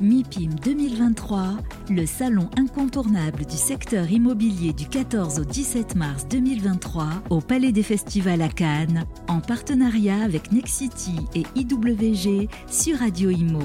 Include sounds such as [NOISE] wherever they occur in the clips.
MIPIM 2023, le salon incontournable du secteur immobilier du 14 au 17 mars 2023 au Palais des Festivals à Cannes, en partenariat avec Nexity et IWG sur Radio Imo.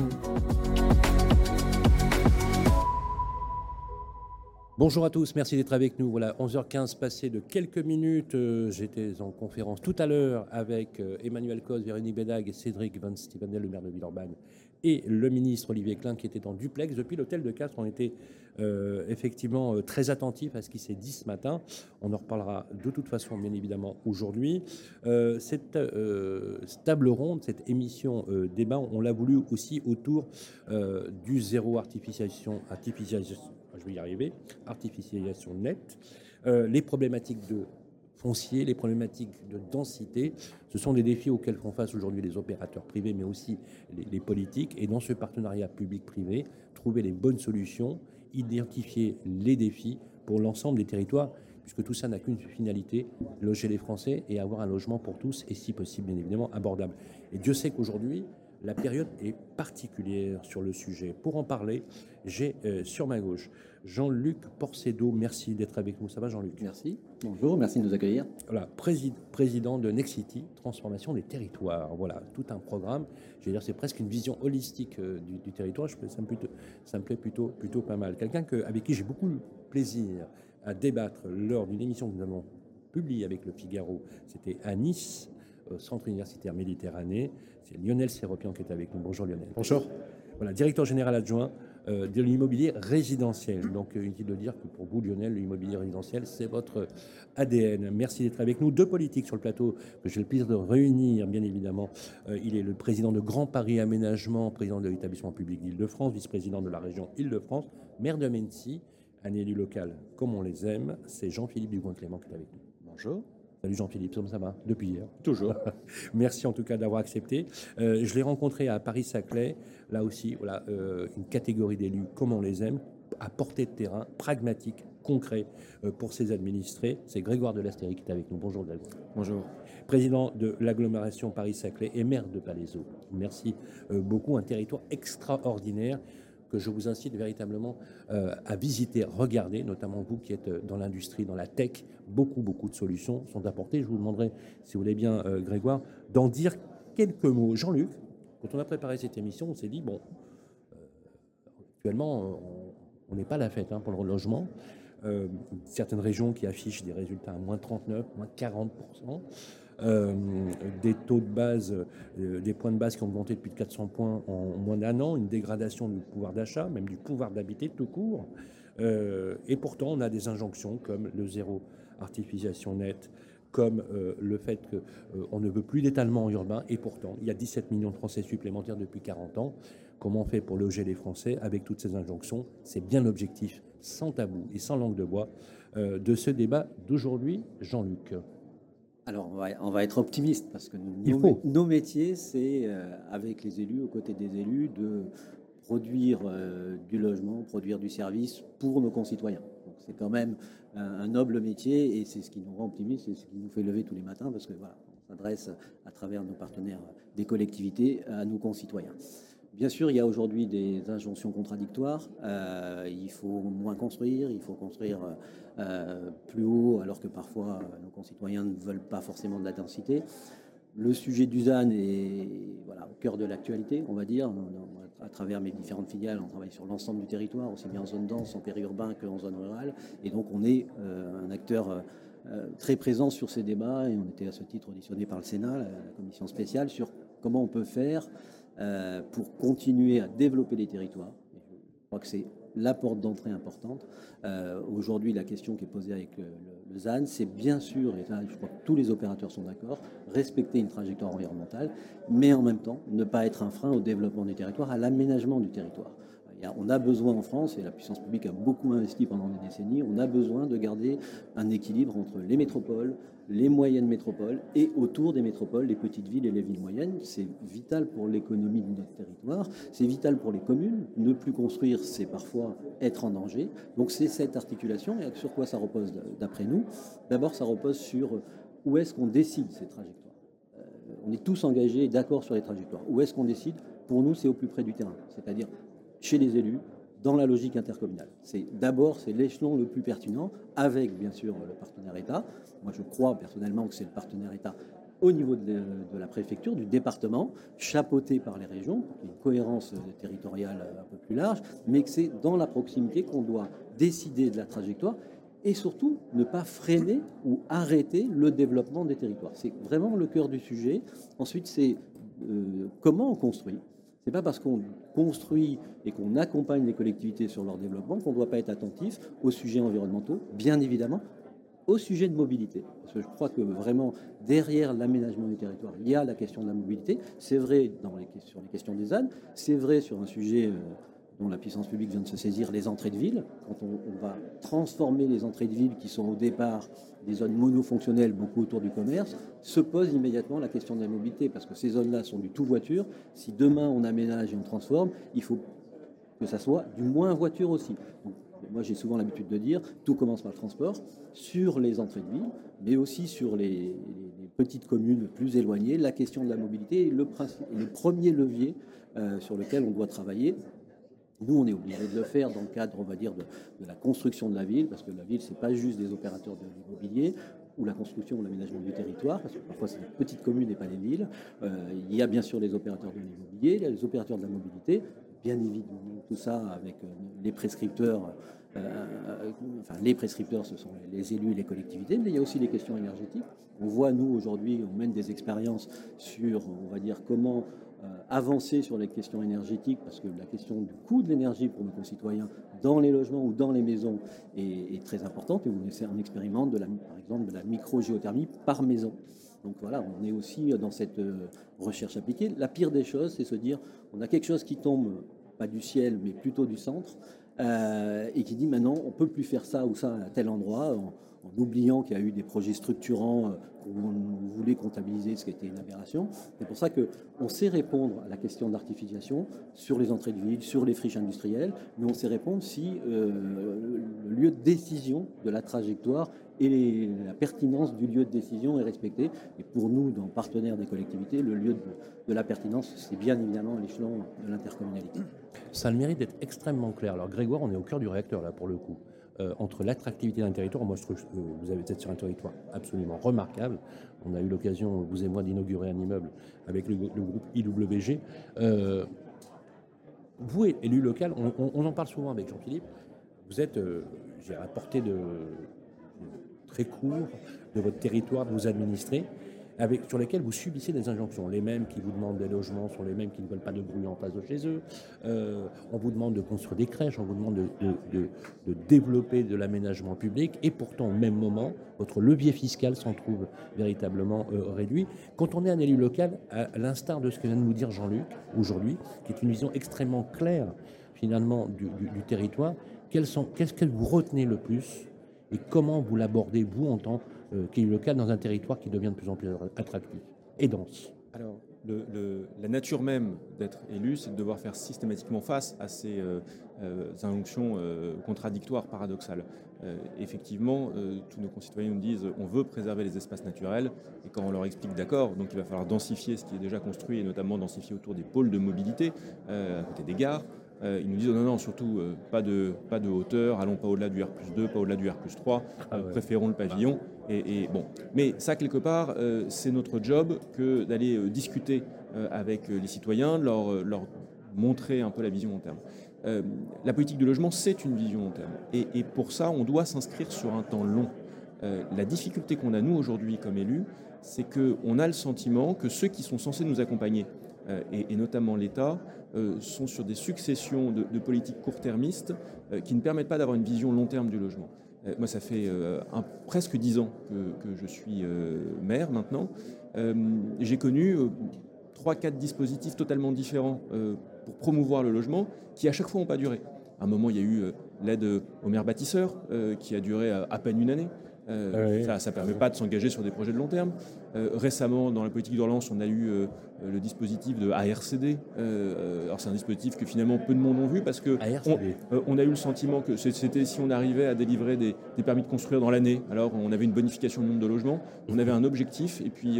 Bonjour à tous, merci d'être avec nous. Voilà, 11h15 passé de quelques minutes. Euh, j'étais en conférence tout à l'heure avec euh, Emmanuel Cos, Véronique Bédag et Cédric Van Stevenel, le maire de Villeurbanne, et le ministre Olivier Klein qui était en duplex depuis l'hôtel de Castres. On était euh, effectivement très attentifs à ce qui s'est dit ce matin. On en reparlera de toute façon, bien évidemment, aujourd'hui. cette, table ronde, cette émission débat, on l'a voulu aussi autour du zéro artificialisation, artificialisation je vais y arriver, artificialisation nette, euh, les problématiques de foncier, les problématiques de densité, ce sont des défis auxquels font face aujourd'hui les opérateurs privés, mais aussi les, politiques. Et dans ce partenariat public-privé, trouver les bonnes solutions, identifier les défis pour l'ensemble des territoires, puisque tout ça n'a qu'une finalité, loger les Français et avoir un logement pour tous, et si possible, bien évidemment, abordable. Et Dieu sait qu'aujourd'hui, la période est particulière sur le sujet. Pour en parler, j'ai euh, sur ma gauche Jean-Luc Porcedo. Merci d'être avec nous. Ça va, Jean-Luc? Merci. Bonjour, merci de nous accueillir. Voilà, président de Nexity, transformation des territoires. Voilà, tout un programme. Je veux dire, c'est presque une vision holistique euh, du, territoire. ça, me plutôt, ça me plaît plutôt, plutôt pas mal. Quelqu'un avec qui j'ai beaucoup de plaisir à débattre lors d'une émission que nous avons publiée avec le Figaro. C'était à Nice au Centre universitaire Méditerranée. C'est Lionel Séropian qui est avec nous. Bonjour Lionel. Bonjour. Voilà, directeur général adjoint euh, de l'immobilier résidentiel. Donc, euh, inutile de dire que pour vous, Lionel, l'immobilier résidentiel, c'est votre ADN. Merci d'être avec nous. Deux politiques sur le plateau que j'ai le plaisir de réunir, bien évidemment. Euh, il est le président de Grand Paris Aménagement, président de l'établissement public d'Île-de-France, vice-président de la région Île-de-France, maire de Mency, un élu local comme on les aime. C'est Jean-Philippe Dugoin-Clément qui est avec nous. Bonjour. Salut Jean-Philippe, ça va? Depuis hier. [LAUGHS] Toujours. Merci en tout cas d'avoir accepté. Euh, je l'ai rencontré à Paris-Saclay. Là aussi, voilà, euh, une catégorie d'élus comme on les aime, à portée de terrain, pragmatique, concret euh, pour ses administrés. C'est Grégoire de Lastéry qui est avec nous. Bonjour Grégoire. Bonjour. Président de l'agglomération Paris-Saclay et maire de Palaiseau. Merci beaucoup. Un territoire extraordinaire que je vous incite véritablement euh, à visiter, regarder, notamment vous qui êtes dans l'industrie, dans la tech. Beaucoup, beaucoup de solutions sont apportées. Je vous demanderai, si vous voulez bien, euh, Grégoire, d'en dire quelques mots. Jean-Luc, quand on a préparé cette émission, on s'est dit, bon, euh, actuellement, on n'est pas la fête hein, pour le logement. certaines régions qui affichent des résultats à moins 39, moins 40 euh, des taux de base, euh, des points de base qui ont augmenté depuis 400 points en moins d'un an, une dégradation du pouvoir d'achat, même du pouvoir d'habiter tout court. Euh, et pourtant, on a des injonctions comme le zéro artificialisation nette, comme le fait qu'on ne veut plus d'étalement urbain, et pourtant, il y a 17 millions de Français supplémentaires depuis 40 ans. Comment on fait pour loger les Français avec toutes ces injonctions? C'est bien l'objectif, sans tabou et sans langue de bois, de ce débat d'aujourd'hui, Jean-Luc. Alors, on va, être optimiste parce que nos, métiers, c'est euh, avec les élus, aux côtés des élus, de produire euh, du logement, produire du service pour nos concitoyens. C'est quand même un, noble métier et c'est ce qui nous rend optimistes, c'est ce qui nous fait lever tous les matins parce que voilà, on s'adresse à travers nos partenaires des collectivités à nos concitoyens. Bien sûr, il y a aujourd'hui des injonctions contradictoires. Euh, il faut moins construire, il faut construire euh, plus haut, alors que parfois euh, nos concitoyens ne veulent pas forcément de la densité. Le sujet du ZAN est au cœur de l'actualité, on va dire. À travers mes différentes filiales, on travaille sur l'ensemble du territoire, aussi bien en zone dense, en périurbain qu'en zone rurale. Et donc, on est un acteur très présent sur ces débats. Et on était à ce titre auditionné par le Sénat, la commission spéciale, sur comment on peut faire euh, pour continuer à développer les territoires. Je crois que c'est la porte d'entrée importante. Euh, aujourd'hui, la question qui est posée avec le, ZAN, c'est bien sûr, et là, je crois que tous les opérateurs sont d'accord, respecter une trajectoire environnementale, mais en même temps, ne pas être un frein au développement du territoire, à l'aménagement du territoire. On a besoin en France, et la puissance publique a beaucoup investi pendant des décennies, on a besoin de garder un équilibre entre les métropoles, les moyennes métropoles et autour des métropoles, les petites villes et les villes moyennes. C'est vital pour l'économie de notre territoire, c'est vital pour les communes. Ne plus construire, c'est parfois être en danger. Donc c'est cette articulation. Et sur quoi ça repose d'après nous D'abord, ça repose sur où est-ce qu'on décide ces trajectoires. Euh, on est tous engagés d'accord sur les trajectoires. Où est-ce qu'on décide? Pour nous, c'est au plus près du terrain. C'est-à-dire chez les élus, dans la logique intercommunale. C'est d'abord c'est l'échelon le plus pertinent, avec bien sûr le partenaire État. Moi, je crois personnellement que c'est le partenaire État au niveau de, la préfecture, du département, chapeauté par les régions, pour qu'il y ait une cohérence territoriale un peu plus large, mais que c'est dans la proximité qu'on doit décider de la trajectoire et surtout ne pas freiner ou arrêter le développement des territoires. C'est vraiment le cœur du sujet. Ensuite, c'est euh, comment on construit. C'est pas parce qu'on construit et qu'on accompagne les collectivités sur leur développement qu'on ne doit pas être attentif aux sujets environnementaux, bien évidemment, au sujet de mobilité. Parce que je crois que vraiment, derrière l'aménagement du territoire, il y a la question de la mobilité. C'est vrai dans les, sur les questions des ânes, c'est vrai sur un sujet euh, dont la puissance publique vient de se saisir, les entrées de ville. Quand on, va transformer les entrées de ville qui sont au départ des zones monofonctionnelles, beaucoup autour du commerce, se pose immédiatement la question de la mobilité. Parce que ces zones-là sont du tout voiture. Si demain on aménage et on transforme, il faut que ça soit du moins voiture aussi. Moi, j'ai souvent l'habitude de dire, tout commence par le transport, sur les entrées de ville, mais aussi sur les, petites communes plus éloignées. La question de la mobilité est le, premier levier euh, sur lequel on doit travailler. Nous, on est obligé de le faire dans le cadre, on va dire, de, la construction de la ville, parce que la ville, c'est pas juste des opérateurs de l'immobilier ou la construction ou l'aménagement du territoire, parce que parfois c'est des petites communes et pas des villes. Euh, il y a bien sûr les opérateurs de l'immobilier, les opérateurs de la mobilité, bien évidemment tout ça avec euh, les prescripteurs euh, enfin, les prescripteurs, ce sont les élus et les collectivités, mais il y a aussi les questions énergétiques. On voit, nous, aujourd'hui, on mène des expériences sur, on va dire, comment avancer sur les questions énergétiques, parce que la question du coût de l'énergie pour nos concitoyens dans les logements ou dans les maisons est, très importante. Et on essaie un expérimente, de la, par exemple, de la micro-géothermie par maison. Donc voilà, on est aussi dans cette euh, recherche appliquée. La pire des choses, c'est se dire, on a quelque chose qui tombe, pas du ciel, mais plutôt du centre, euh, et qui dit maintenant on peut plus faire ça ou ça à tel endroit, en, oubliant qu'il y a eu des projets structurants euh, où on voulait comptabiliser ce qui était une aberration. C'est pour ça qu'on sait répondre à la question de l'artificialisation sur les entrées de ville, sur les friches industrielles, mais on sait répondre si euh, le lieu de décision de la trajectoire et la pertinence du lieu de décision est respectée. Et pour nous, dans partenaires des collectivités, le lieu de, la pertinence, c'est bien évidemment l'échelon de l'intercommunalité. Ça a le mérite d'être extrêmement clair. Alors Grégoire, on est au cœur du réacteur là pour le coup. Euh, entre l'attractivité d'un territoire, moi je trouve que vous avez peut-être sur un territoire absolument remarquable. On a eu l'occasion, vous et moi, d'inaugurer un immeuble avec le, groupe IWG. Euh, vous, élu local, on, en parle souvent avec Jean-Philippe, vous êtes, euh, j'ai rapporté de, très court de votre territoire de vous administrer, sur lesquels vous subissez des injonctions. Les mêmes qui vous demandent des logements sont les mêmes qui ne veulent pas de bruit en face de chez eux. Euh, on vous demande de construire des crèches, on vous demande de, développer de l'aménagement public, et pourtant, au même moment, votre levier fiscal s'en trouve véritablement euh, réduit. Quand on est un élu local, à l'instar de ce que vient de nous dire Jean-Luc aujourd'hui, qui est une vision extrêmement claire finalement du, territoire, qu'est-ce que vous retenez le plus et comment vous l'abordez, vous, en tant euh, qu'élu local, dans un territoire qui devient de plus en plus attractif et dense? Alors, la nature même d'être élu, c'est de devoir faire systématiquement face à ces euh, euh, injonctions contradictoires, paradoxales. effectivement, tous nos concitoyens nous disent on veut préserver les espaces naturels, et quand on leur explique d'accord, donc il va falloir densifier ce qui est déjà construit, et notamment densifier autour des pôles de mobilité, à côté des gares, euh, ils nous disent non, non, surtout euh, pas, de, pas de hauteur, allons pas au-delà du R 2, pas au-delà du R 3, ah euh, préférons le pavillon. Et, bon. Mais ça, quelque part, c'est notre job que d'aller discuter avec les citoyens, leur, leur montrer un peu la vision long terme. la politique de logement, c'est une vision long terme. Et, et pour ça, on doit s'inscrire sur un temps long. la difficulté qu'on a, nous, aujourd'hui, comme élus, c'est qu'on a le sentiment que ceux qui sont censés nous accompagner, et, et notamment l'État, euh, sont sur des successions de, politiques court-termistes euh, qui ne permettent pas d'avoir une vision long terme du logement. Euh, moi, ça fait presque dix ans que, je suis maire maintenant. J'ai connu trois, quatre dispositifs totalement différents pour promouvoir le logement qui à chaque fois n'ont pas duré. À un moment, il y a eu l'aide aux maires bâtisseurs qui a duré à peine une année. Euh, ah ça ne permet pas de s'engager sur des projets de long terme. Euh, récemment, dans la politique de relance, on a eu euh, le dispositif de ARCD. alors c'est un dispositif que finalement peu de monde ont vu parce que on, a eu le sentiment que c'était si on arrivait à délivrer des, permis de construire dans l'année, alors on avait une bonification du nombre de logements, on avait un objectif et puis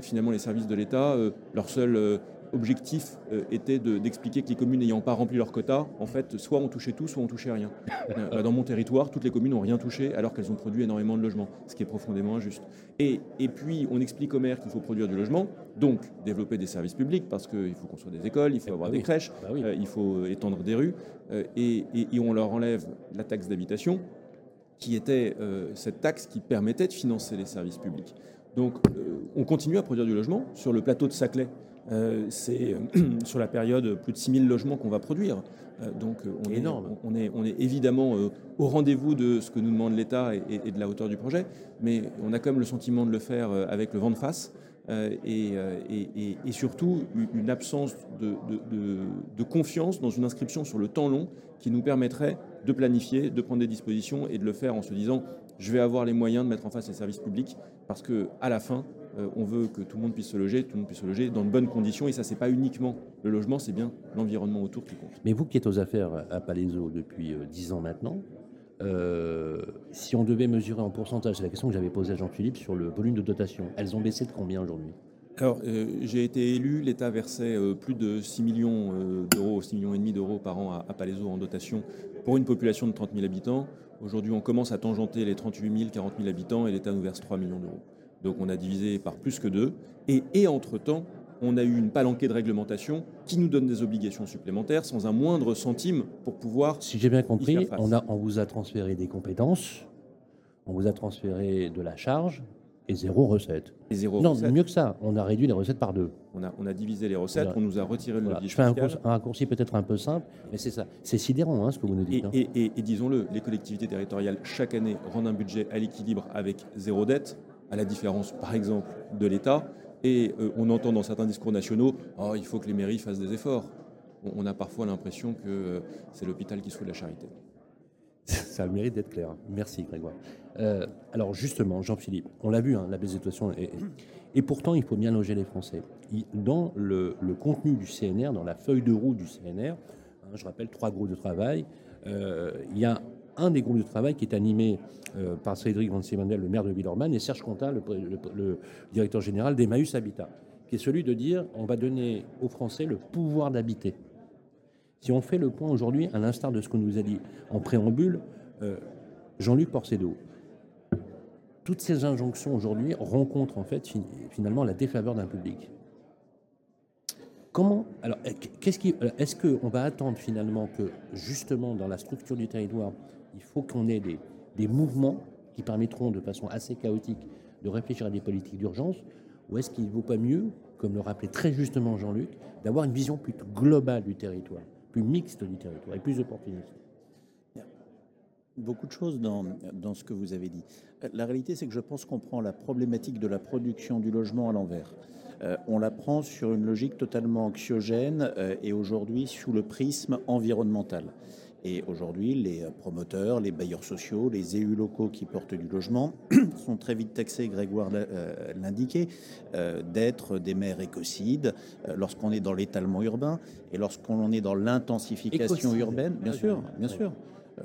finalement les services de l'État, leur seule objectif euh, était d'expliquer que les communes n'ayant pas rempli leur quota, en fait, soit on touchait tout, soit on touchait rien. Euh, bah, dans mon territoire, toutes les communes n'ont rien touché alors qu'elles ont produit énormément de logements, ce qui est profondément injuste. Et, et puis, on explique aux maires qu'il faut produire du logement, donc développer des services publics, parce qu'il faut construire des écoles, il faut avoir bah des crèches, bah euh, il faut étendre des rues, et, et, on leur enlève la taxe d'habitation, qui était cette taxe qui permettait de financer les services publics. Donc, on continue à produire du logement sur le plateau de Saclay. Euh, c'est euh, [CLEARS THROAT] sur la période plus de 6000 logements qu'on va produire. Euh, donc on est, on, est, on est évidemment au rendez-vous de ce que nous demande l'État et, de la hauteur du projet, mais on a quand même le sentiment de le faire avec le vent de face. Et, et, surtout une absence de, confiance dans une inscription sur le temps long qui nous permettrait de planifier, de prendre des dispositions et de le faire en se disant je vais avoir les moyens de mettre en face les services publics parce que à la fin euh, on veut que tout le monde puisse se loger, tout le monde puisse se loger dans de bonnes conditions. Et ça, c'est pas uniquement le logement, c'est bien l'environnement autour qui compte. Mais vous qui êtes aux affaires à Palaiso depuis euh, dix ans maintenant, euh, si on devait mesurer en pourcentage, c'est la question que j'avais posée à Jean-Philippe sur le volume de dotation, elles ont baissé de combien aujourd'hui? Alors, j'ai été élu, l'État versait plus de 6 millions d'euros, 6 millions et demi d'euros par an à, à Palaiso en dotation pour une population de 30 000 habitants. Aujourd'hui, on commence à tangenter les 38 000, 40 000 habitants et l'État nous verse 3 millions d'euros. Donc on a divisé par plus que deux. Et, entre-temps, on a eu une palanquée de réglementation qui nous donne des obligations supplémentaires sans un moindre centime pour pouvoir. Si j'ai bien compris, on, a, on vous a transféré des compétences, on vous a transféré de la charge et zéro recette. Et zéro non, mieux que ça, on a réduit les recettes par deux. On a, on a divisé les recettes, on nous a retiré le Je fais un, raccourci peut-être un peu simple, mais c'est ça. C'est sidérant hein, ce que vous nous dites. Hein. Et, et disons-le, les collectivités territoriales, chaque année, rendent un budget à l'équilibre avec zéro dette à la différence, par exemple, de l'État. Et euh, on entend dans certains discours nationaux, oh, il faut que les mairies fassent des efforts. On, a parfois l'impression que euh, c'est l'hôpital qui souhaite la charité. [LAUGHS] Ça a le mérite d'être clair. Merci Grégoire. Euh, alors justement, Jean-Philippe, on l'a vu, hein, la baisse des dotations, et, pourtant il faut bien loger les Français. Dans le, contenu du CNR, dans la feuille de roue du CNR, hein, je rappelle trois groupes de travail, il y a un des groupes de travail qui est animé euh, par Cédric Van Simandel, le maire de Villeurbanne, et Serge Contin, le, directeur général d'Emmaüs Habitat, qui est celui de dire on va donner aux Français le pouvoir d'habiter. Si on fait le point aujourd'hui, à l'instar de ce que nous a dit en préambule euh, Jean-Luc Porcedo, toutes ces injonctions aujourd'hui rencontrent en fait finalement la défaveur d'un public. Comment alors qu'est-ce qui est-ce qu'on va attendre finalement que justement dans la structure du territoire il faut qu'on ait des, mouvements qui permettront de façon assez chaotique de réfléchir à des politiques d'urgence Ou est-ce qu'il ne vaut pas mieux, comme le rappelait très justement Jean-Luc, d'avoir une vision plus globale du territoire, plus mixte du territoire et plus opportuniste? Beaucoup de choses dans, dans ce que vous avez dit. La réalité, c'est que je pense qu'on prend la problématique de la production du logement à l'envers. Euh, on la prend sur une logique totalement anxiogène euh, et aujourd'hui sous le prisme environnemental. Et aujourd'hui, les promoteurs, les bailleurs sociaux, les élus locaux qui portent du logement [CLEARS THROAT] sont très vite taxés, Grégoire euh, l'indiquait, euh, d'être des maires écocides euh, lorsqu'on est dans l'étalement urbain et lorsqu'on est dans l'intensification urbaine, bien sûr, bien sûr.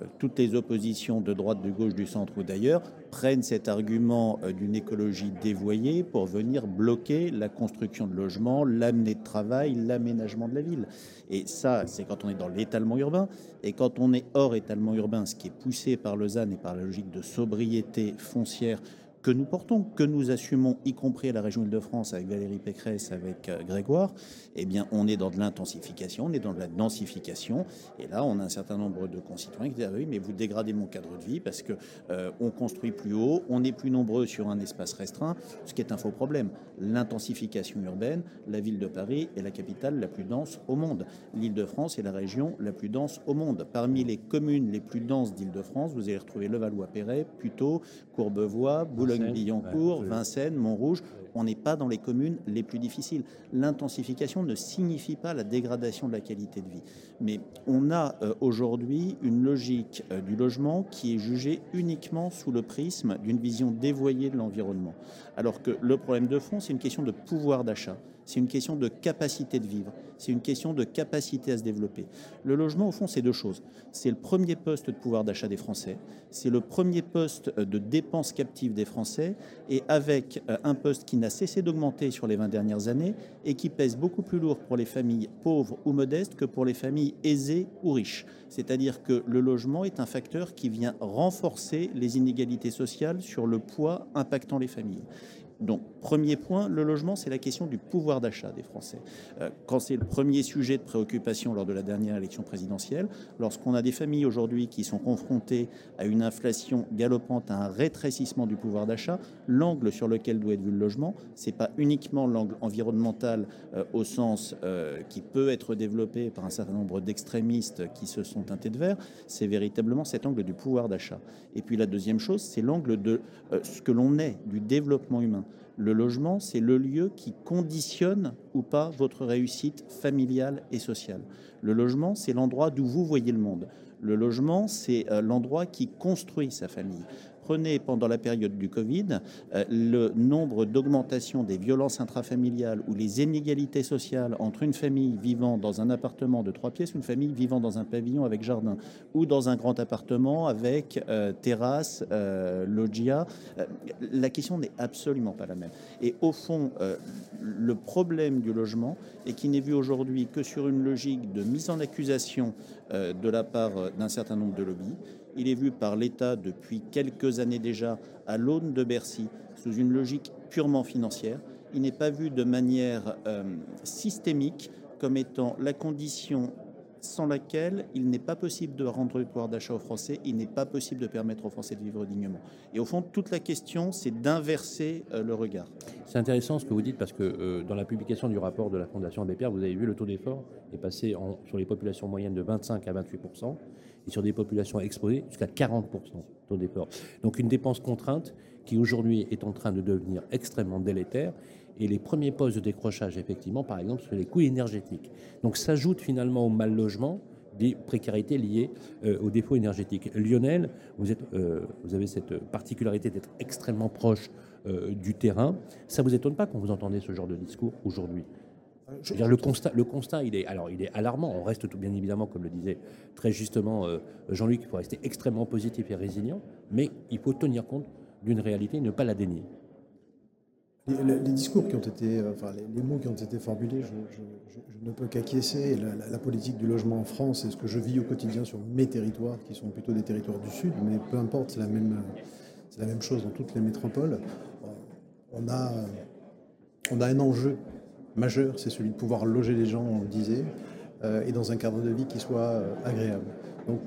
Euh, toutes les oppositions de droite, de gauche, du centre ou d'ailleurs prennent cet argument euh, d'une écologie dévoyée pour venir bloquer la construction de logements, l'amener de travail, l'aménagement de la ville. Et ça, c'est quand on est dans l'étalement urbain. Et quand on est hors étalement urbain, ce qui est poussé par Lausanne et par la logique de sobriété foncière que nous portons, que nous assumons, y compris à la région Île-de-France avec Valérie Pécresse, avec euh, Grégoire, eh bien, on est dans de l'intensification, on est dans de la densification. Et là, on a un certain nombre de concitoyens qui disent ah oui, mais vous dégradez mon cadre de vie parce que euh, on construit plus haut, on est plus nombreux sur un espace restreint, ce qui est un faux problème. L'intensification urbaine, la ville de Paris est la capitale la plus dense au monde. L'Île-de-France est la région la plus dense au monde. Parmi les communes les plus denses d'Île-de-France, vous allez retrouver Levallois-Perret, Puteaux, Courbevoie, Boulogne Boulogne-Billancourt, Vincennes, Montrouge, on n'est pas dans les communes les plus difficiles. L'intensification ne signifie pas la dégradation de la qualité de vie. Mais on a euh, aujourd'hui une logique euh, du logement qui est jugée uniquement sous le prisme d'une vision dévoyée de l'environnement. Alors que le problème de fond, c'est une question de pouvoir d'achat. C'est une question de capacité de vivre, c'est une question de capacité à se développer. Le logement, au fond, c'est deux choses. C'est le premier poste de pouvoir d'achat des Français, c'est le premier poste de dépenses captives des Français, et avec euh, un poste qui n'a cessé d'augmenter sur les 20 dernières années et qui pèse beaucoup plus lourd pour les familles pauvres ou modestes que pour les familles aisées ou riches. C'est-à-dire que le logement est un facteur qui vient renforcer les inégalités sociales sur le poids impactant les familles. Donc, premier point, le logement, c'est la question du pouvoir d'achat des Français. Euh, quand c'est le premier sujet de préoccupation lors de la dernière élection présidentielle, lorsqu'on a des familles aujourd'hui qui sont confrontées à une inflation galopante, à un rétrécissement du pouvoir d'achat, l'angle sur lequel doit être vu le logement, c'est pas uniquement l'angle environnemental euh, au sens euh, qui peut être développé par un certain nombre d'extrémistes qui se sont teintés de vert, c'est véritablement cet angle du pouvoir d'achat. Et puis la deuxième chose, c'est l'angle de ce que l'on est du développement humain. Le logement, c'est le lieu qui conditionne ou pas votre réussite familiale et sociale. Le logement, c'est l'endroit d'où vous voyez le monde. Le logement, c'est euh, l'endroit qui construit sa famille. Prenez pendant la période du Covid euh, le nombre d'augmentation des violences intrafamiliales ou les inégalités sociales entre une famille vivant dans un appartement de trois pièces, une famille vivant dans un pavillon avec jardin, ou dans un grand appartement avec euh, terrasse, euh, loggia. la question n'est absolument pas la même. Et au fond, le problème du logement est qu'il n'est vu aujourd'hui que sur une logique de mise en accusation de la part d'un certain nombre de lobbies il est vu par l'État depuis quelques années déjà à l'aune de Bercy sous une logique purement financière. Il n'est pas vu de manière euh, systémique comme étant la condition sans laquelle il n'est pas possible de rendre le pouvoir d'achat aux Français, il n'est pas possible de permettre aux Français de vivre dignement. Et au fond, toute la question, c'est d'inverser euh, le regard. C'est intéressant ce que vous dites parce que euh, dans la publication du rapport de la Fondation Abbé Pierre, vous avez vu le taux d'effort est passé sur les populations moyennes de 25 à 28 et sur des populations exposées jusqu'à 40% taux d'effort. Donc une dépense contrainte qui aujourd'hui est en train de devenir extrêmement délétère. Et les premiers postes de décrochage, effectivement, par exemple, sur les coûts énergétiques. Donc s'ajoute finalement au mal logement des précarités liées euh, aux défauts énergétiques. Lionel, vous, êtes, euh, vous avez cette particularité d'être extrêmement proche euh, du terrain. Ça vous étonne pas quand vous entendez ce genre de discours aujourd'hui? Le, constat, le constat, il est, alors, il est alarmant. On reste tout bien évidemment, comme le disait très justement euh, Jean-Luc, il faut rester extrêmement positif et résilient, mais il faut tenir compte d'une réalité et ne pas la dénier. Les, discours qui ont été, euh, enfin, les, mots qui ont été formulés, je, ne peux qu'acquiescer. La, la, politique du logement en France, c'est ce que je vis au quotidien sur mes territoires, qui sont plutôt des territoires du Sud, mais peu importe, c'est la même, c'est la même chose dans toutes les métropoles. On a, on a un enjeu majeur, c'est celui de pouvoir loger les gens, on le disait, euh, et dans un cadre de vie qui soit euh, agréable. Donc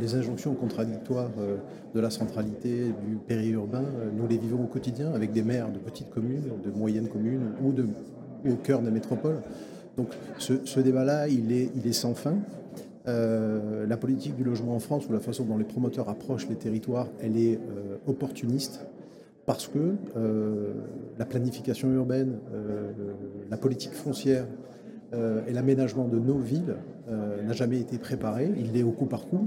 les injonctions contradictoires euh, de la centralité, du périurbain, nous les vivons au quotidien avec des maires de petites communes, de moyennes communes ou de, au cœur des métropoles. Donc ce, débat-là, il est sans fin. la politique du logement en France, ou la façon dont les promoteurs approchent les territoires, elle est opportuniste parce que euh, la planification urbaine, euh, la politique foncière euh, et l'aménagement de nos villes n'a jamais été préparé. Il est au coup par coup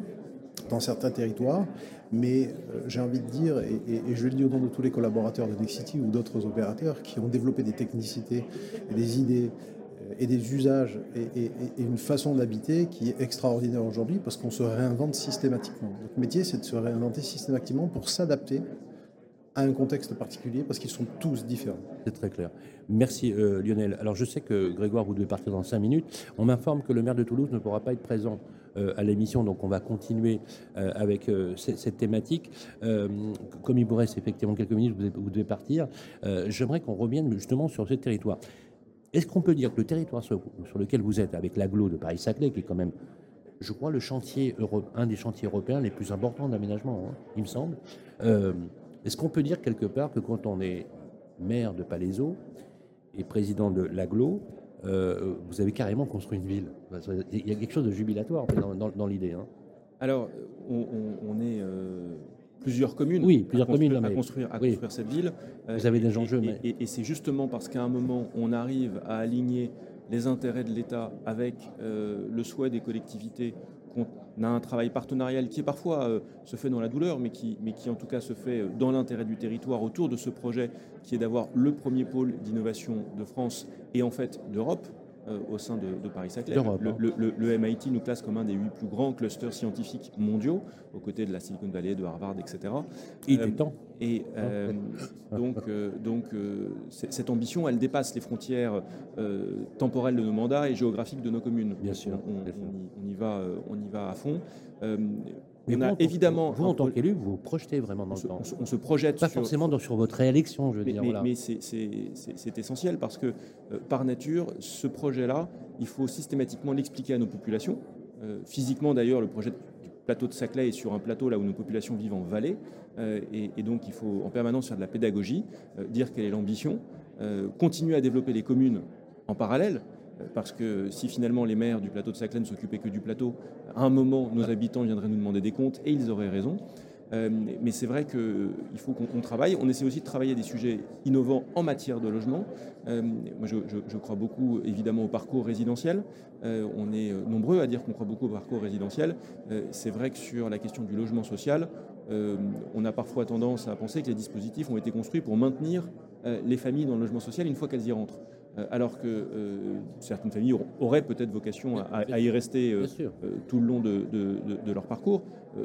dans certains territoires, mais j'ai envie de dire, et, je le dis au nom de tous les collaborateurs de Nexity ou d'autres opérateurs qui ont développé des technicités des idées et des usages et une façon d'habiter qui est extraordinaire aujourd'hui parce qu'on se réinvente systématiquement. Notre métier, c'est de se réinventer systématiquement pour s'adapter à un contexte particulier parce qu'ils sont tous différents. C'est très clair. Merci euh, Lionel. Alors je sais que Grégoire, vous devez partir dans cinq minutes. On m'informe que le maire de Toulouse ne pourra pas être présent euh, à l'émission, donc on va continuer euh, avec cette, thématique. comme il vous reste effectivement quelques minutes, vous, devez partir. J'aimerais qu'on revienne justement sur ce territoire. Est-ce qu'on peut dire que le territoire sur, lequel vous êtes, avec l'aglo de Paris-Saclay, qui est quand même je crois, le chantier un des chantiers européens les plus importants d'aménagement, hein, il me semble. Est-ce qu'on peut dire quelque part que quand on est maire de Palaiso et président de l'aglo, euh, vous avez carrément construit une ville? Il y a quelque chose de jubilatoire dans, l'idée. Hein. Alors, on, est euh, plusieurs communes, oui, plusieurs à, communes, construire, à, construire, cette ville. Vous avez des enjeux. Et, et, c'est justement parce qu'à un moment, on arrive à aligner les intérêts de l'État avec euh, le souhait des collectivités qu'on a un travail partenarial qui est parfois se fait dans la douleur, mais qui, mais qui en tout cas se fait dans l'intérêt du territoire autour de ce projet qui est d'avoir le premier pôle d'innovation de France et en fait d'Europe. Euh, au sein de, Paris-Saclay. Le, MIT nous classe comme un des huit plus grands clusters scientifiques mondiaux, aux côtés de la Silicon Valley, de Harvard, etc. Il est temps. Et [LAUGHS] euh, donc, euh, donc cette ambition, elle dépasse les frontières temporelles de nos mandats et géographiques de nos communes. Bien sûr. On, y, va, on y va à fond. Mais on a évidemment. Vous, en tant qu'élu, vous vous projetez vraiment dans le temps. On se, projette. Pas forcément sur votre réélection, je veux mais, dire. Mais, mais c'est essentiel parce que, euh, par nature, ce projet-là, il faut systématiquement l'expliquer à nos populations. Euh, physiquement, d'ailleurs, le projet du plateau de Saclay est sur un plateau là où nos populations vivent en vallée. Euh, et, et, donc, il faut en permanence faire de la pédagogie, dire quelle est l'ambition, continuer à développer les communes en parallèle parce que si finalement les maires du plateau de Saclay ne s'occupaient que du plateau, à un moment, nos habitants viendraient nous demander des comptes et ils auraient raison. Euh, mais c'est vrai qu'il faut qu'on travaille. On essaie aussi de travailler des sujets innovants en matière de logement. Euh, moi, je, crois beaucoup, évidemment, au parcours résidentiel. Euh, on est nombreux à dire qu'on croit beaucoup au parcours résidentiel. c'est vrai que sur la question du logement social, on a parfois tendance à penser que les dispositifs ont été construits pour maintenir les familles dans le logement social une fois qu'elles y rentrent. Euh, alors que euh, certaines familles auraient peut-être vocation à, y rester euh, tout le long de, leur parcours.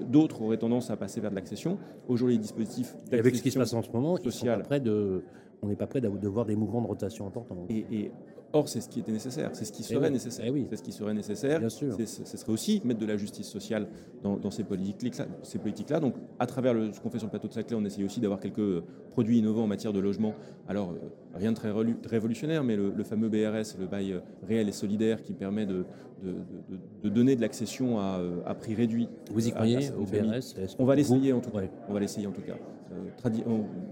D'autres auraient tendance à passer vers de l'accession. Aujourd'hui, les dispositifs Avec ce qui se passe en ce moment, de, on n'est pas prêt de, voir des mouvements de rotation importants. Et, Or, c'est ce qui était nécessaire, c'est ce qui eh serait nécessaire. Eh c'est ce qui serait nécessaire. Bien sûr. Ce serait aussi mettre de la justice sociale dans, ces politiques-là. Ces. Donc, à travers ce qu'on fait sur le plateau de Saclay, on essaye aussi d'avoir quelques produits innovants en matière de logement. Alors, euh, rien de très révolutionnaire, mais le, fameux BRS, le bail euh, réel et solidaire, qui permet de, de, donner de l'accession à, euh, à, prix réduit. Vous y croyez au BRS On va l'essayer en tout cas. On va l'essayer en tout cas.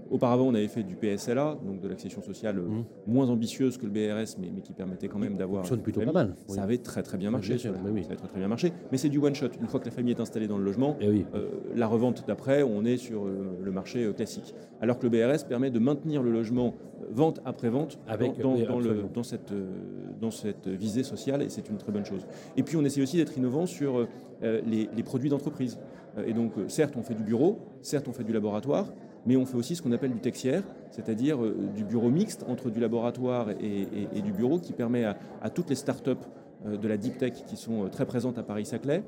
auparavant, on avait fait du PSLA, donc de l'accession sociale mmh. moins ambitieuse que le BRS, mais mais qui permettait quand même d'avoir. Ça plutôt pas mal. Ça avait très très bien marché. Ça avait très très bien marché. Mais c'est du one shot. Une fois que la famille est installée dans le logement, eh euh, la revente d'après, on est sur euh, le marché euh, classique. Alors que le BRS permet de maintenir le logement vente après vente Avec, dans, le, dans, cette, dans cette visée sociale et c'est une très bonne chose. Et puis on essaie aussi d'être innovant sur les, les produits d'entreprise. Et donc certes on fait du bureau, certes on fait du laboratoire, mais on fait aussi ce qu'on appelle du texière, c'est-à-dire euh, du bureau mixte entre du laboratoire et, du bureau qui permet à, toutes les startups euh, de la deep tech qui sont euh, très présentes à Paris-Saclay,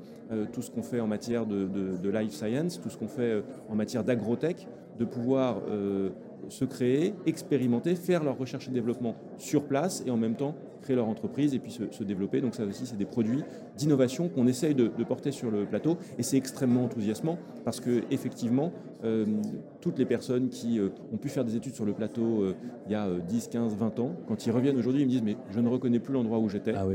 tout ce qu'on fait en matière de, de, life science, tout ce qu'on fait en matière d'agrotech, de pouvoir se créer, expérimenter, faire leur recherche et développement sur place et en même temps créer leur entreprise et puis se, développer. Donc ça aussi, c'est des produits d'innovation qu'on essaye de, porter sur le plateau et c'est extrêmement enthousiasmant parce que effectivement, euh, toutes les personnes qui euh, ont pu faire des études sur le plateau euh, il y a 10, 15, 20 ans, quand ils reviennent aujourd'hui, ils me disent mais je ne reconnais plus l'endroit où j'étais. Ah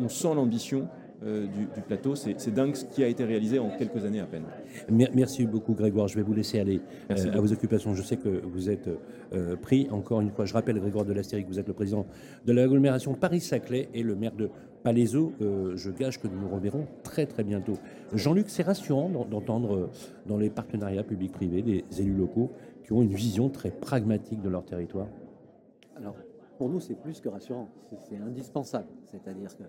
on, sent l'ambition euh, du, plateau. C'est dingue ce qui a été réalisé en quelques années à peine. Merci beaucoup Grégoire. Je vais vous laisser aller euh, à vos occupations. Je sais que vous êtes euh, pris. Encore une fois, je rappelle Grégoire de l'Astérique, vous êtes le président de l'agglomération Paris-Saclay et le maire de Palaiseau. je gage que nous nous reverrons très très bientôt. Jean-Luc, c'est rassurant d'entendre dans les partenariats publics-privés des élus locaux qui ont une vision très pragmatique de leur territoire. Alors, pour nous, c'est plus que rassurant, c'est indispensable. C'est-à-dire que,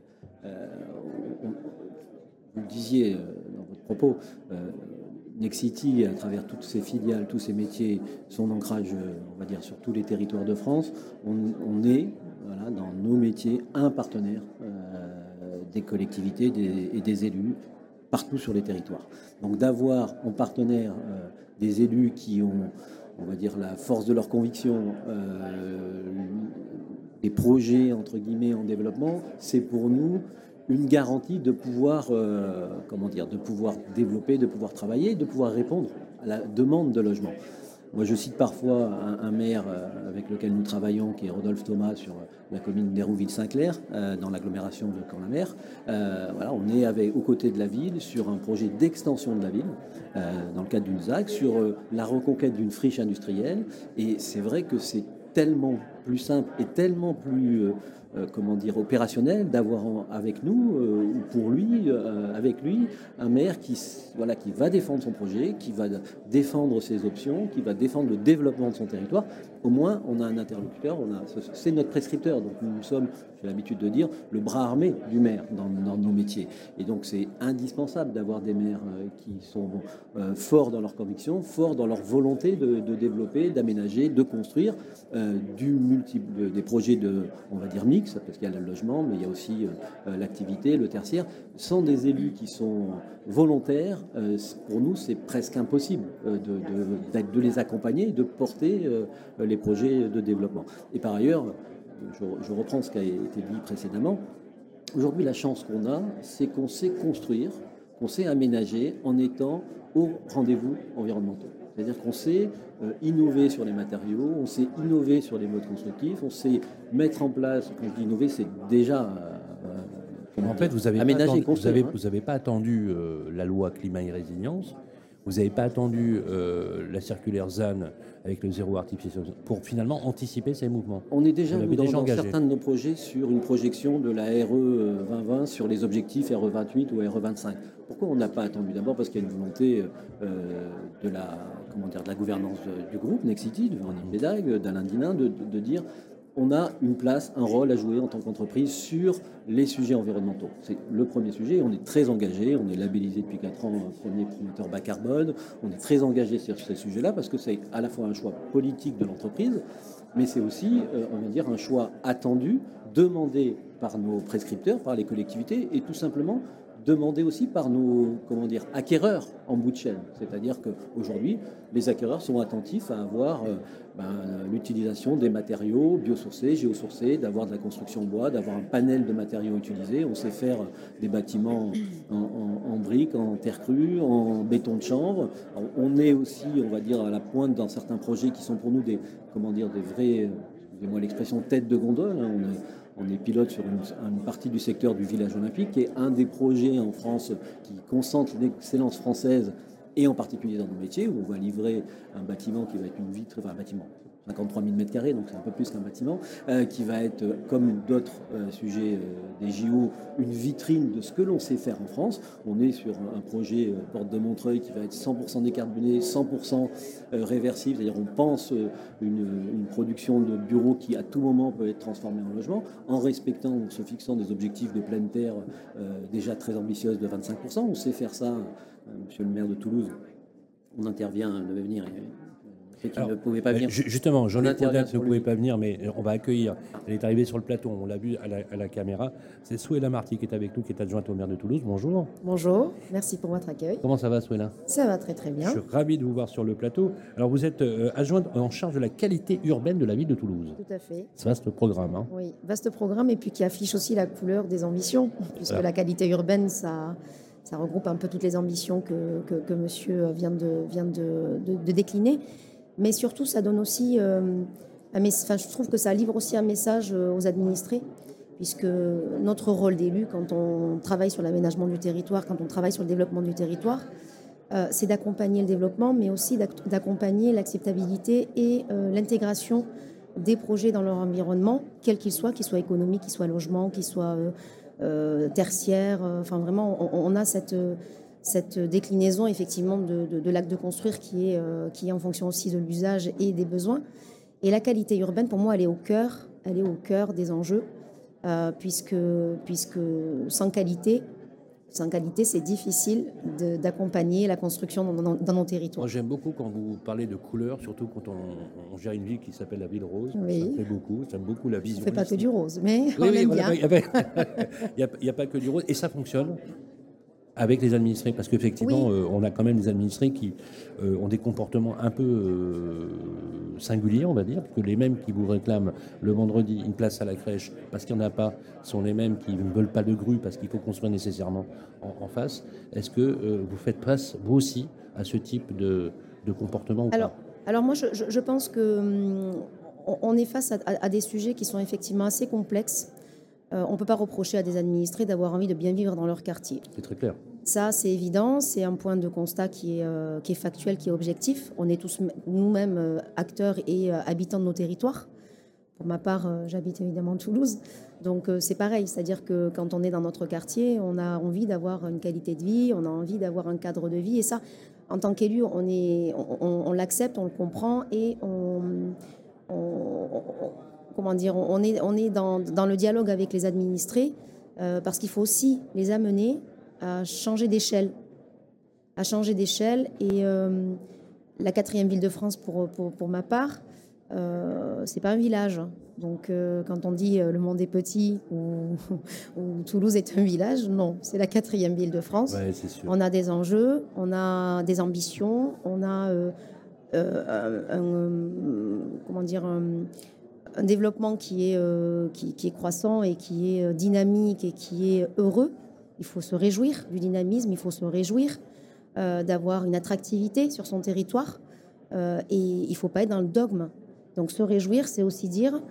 euh, vous le disiez euh, dans votre propos, euh, Nexity, à travers toutes ses filiales, tous ses métiers, son ancrage, on va dire, sur tous les territoires de France, on, est, voilà, dans nos métiers, un partenaire des collectivités et des élus partout sur les territoires. Donc d'avoir en partenaire des élus qui ont, on va dire, la force de leur conviction, des projets entre guillemets en développement, c'est pour nous une garantie de pouvoir, euh, comment dire, de pouvoir développer, de pouvoir travailler, de pouvoir répondre à la demande de logement. Moi, je cite parfois un, maire euh, avec lequel nous travaillons, qui est Rodolphe Thomas, sur la commune d'Hérouville-Saint-Clair, euh, dans l'agglomération de Camp-la-Mer. voilà, on est avec, aux côtés de la ville sur un projet d'extension de la ville, dans le cadre d'une ZAC, sur la reconquête d'une friche industrielle. Et c'est vrai que c'est tellement plus simple et tellement plus euh, comment dire, opérationnel d'avoir avec nous, euh, ou pour lui, euh, avec lui, un maire qui, voilà, qui va défendre son projet, qui va défendre ses options, qui va défendre le développement de son territoire. Au moins, on a un interlocuteur, on a, c'est notre prescripteur. Donc nous sommes, j'ai l'habitude de dire, le bras armé du maire dans, nos métiers. Et donc c'est indispensable d'avoir des maires qui sont forts dans leurs convictions, forts dans leur volonté de, développer, d'aménager, de construire du multiple, des projets de, on va dire, parce qu'il y a le logement, mais il y a aussi euh, l'activité, le tertiaire. Sans des élus qui sont volontaires, euh, pour nous, c'est presque impossible euh, de, de, les accompagner et de porter les projets de développement. Et par ailleurs, je, reprends ce qui a été dit précédemment, aujourd'hui, la chance qu'on a, c'est qu'on sait construire, qu'on sait aménager en étant au rendez-vous environnementaux. C'est-à-dire qu'on sait euh, innover sur les matériaux, on sait innover sur les modes constructifs, on sait mettre en place, quand je dis innover, c'est déjà euh, en fait, vous n'avez pas, attendu, vous avez, hein. vous avez pas attendu euh, la loi climat et résilience, vous n'avez pas attendu la circulaire ZAN avec le zéro artificiel pour finalement anticiper ces mouvements. On est déjà, dans, certains de nos projets sur une projection de la RE 2020 sur les objectifs RE 28 ou RE 25. Pourquoi on n'a pas attendu? D'abord parce qu'il y a une volonté de la comment dire, de la gouvernance du groupe Nexity, de Véronique Bédag, d'Alain Dinin, de, dire on a une place, un rôle à jouer en tant qu'entreprise sur les sujets environnementaux. C'est le premier sujet. On est très engagé. On est labellisé depuis 4 ans premier promoteur bas carbone. On est très engagé sur ces sujets-là parce que c'est à la fois un choix politique de l'entreprise, mais c'est aussi, euh, on va dire, un choix attendu, demandé par nos prescripteurs, par les collectivités, et tout simplement demandé aussi par nos comment dire, acquéreurs en bout de chaîne. C'est-à-dire qu'aujourd'hui, les acquéreurs sont attentifs à avoir euh, ben, l'utilisation des matériaux biosourcés, géosourcés, d'avoir de la construction bois, d'avoir un panel de matériaux utilisés. On sait faire des bâtiments en, briques, en terre crue, en béton de chanvre. on est aussi, on va dire, à la pointe dans certains projets qui sont pour nous des, comment dire, des vrais, excusez-moi l'expression, tête de gondole. Hein. On est, on est pilote sur une, partie du secteur du village olympique, qui est un des projets en France qui concentre l'excellence française et en particulier dans nos métiers, où on va livrer un bâtiment qui va être une vitre, enfin un bâtiment, 53 000 m2, donc c'est un peu plus qu'un bâtiment, euh, qui va être, euh, comme d'autres euh, sujets des JO, une vitrine de ce que l'on sait faire en France. On est sur un projet Porte de Montreuil qui va être 100% décarboné, 100% réversible, c'est-à-dire on pense une, production de bureaux qui à tout moment peut être transformée en logement, en respectant, en se fixant des objectifs de pleine terre déjà très ambitieuses de 25%. On sait faire ça, monsieur le maire de Toulouse. On intervient, devait venir ne pouvait pas venir. Justement, Jean-Luc ne pouvait pas venir, mais on va accueillir. Elle est arrivée sur le plateau, on l'a vu à la, caméra. C'est Souela Marty qui est avec nous, qui est adjointe au maire de Toulouse. Bonjour. Bonjour, merci pour votre accueil. Comment ça va, Souela Ça va très très bien. Je suis ravi de vous voir sur le plateau. Alors, vous êtes euh, adjointe en charge de la qualité urbaine de la ville de Toulouse. Tout à fait. C'est vaste programme. Hein. Oui, vaste programme, et puis qui affiche aussi la couleur des ambitions, puisque la qualité urbaine, ça ça regroupe un peu toutes les ambitions que, que, monsieur vient, de, vient de, de décliner mais surtout ça donne aussi euh, un enfin, je trouve que ça livre aussi un message euh, aux administrés puisque notre rôle d'élu quand on travaille sur l'aménagement du territoire, quand on travaille sur le développement du territoire, euh, c'est d'accompagner le développement, mais aussi d'accompagner l'acceptabilité et l'intégration des projets dans leur environnement, quel qu'il soit, qu'il soit économique, qu'il soit logement, qu'il soit tertiaire. enfin, vraiment, on a cette cette déclinaison effectivement de, l'acte de construire qui est, euh, qui est en fonction aussi de l'usage et des besoins. Et la qualité urbaine, pour moi, elle est au cœur, elle est au cœur des enjeux, euh, puisque, puisque sans qualité, sans qualité, c'est difficile d'accompagner la construction dans, nos territoires. J'aime beaucoup quand vous parlez de couleurs, surtout quand on, gère une ville qui s'appelle la ville rose. Oui. Ça me fait beaucoup. J'aime beaucoup la vision. Ça ne fait pas que du rose, mais [LAUGHS] on aime bien. Il n'y [LAUGHS] a, pas que du rose. Et ça fonctionne avec les administrés, parce qu'effectivement, euh, on a quand même des administrés qui euh, ont des comportements un peu euh, singuliers, on va dire, que les mêmes qui vous réclament le vendredi une place à la crèche parce qu'il n'y en a pas, sont les mêmes qui ne veulent pas de grue parce qu'il faut construire nécessairement en, face. Est-ce que vous faites face, vous aussi, à ce type de, comportement alors, alors moi, je, pense que hum, on est face à, des sujets qui sont effectivement assez complexes. on ne peut pas reprocher à des administrés d'avoir envie de bien vivre dans leur quartier. C'est très clair. Ça, c'est évident, c'est un point de constat qui est, euh, factuel, qui est objectif. On est tous nous-mêmes euh, acteurs et euh, habitants de nos territoires. Pour ma part, j'habite évidemment Toulouse. Donc c'est pareil, c'est-à-dire que quand on est dans notre quartier, on a envie d'avoir une qualité de vie, on a envie d'avoir un cadre de vie. Et ça, en tant qu'élu, on, l'accepte, on le comprend et on, comment dire, on est, dans le dialogue avec les administrés parce qu'il faut aussi les amener à changer d'échelle. À changer d'échelle. Et euh, la quatrième ville de France, pour, pour, ma part, euh, c'est pas un village. Donc, euh, quand on dit le monde est petit [LAUGHS] ou, Toulouse est un village, non, c'est la quatrième ville de France. On a des enjeux, on a des ambitions, on a un, comment dire, un, développement qui est, qui, qui, est croissant et qui est dynamique et qui est heureux. Il faut se réjouir du dynamisme, il faut se réjouir euh, d'avoir une attractivité sur son territoire euh, et il ne faut pas être dans le dogme. Donc se réjouir, c'est aussi dire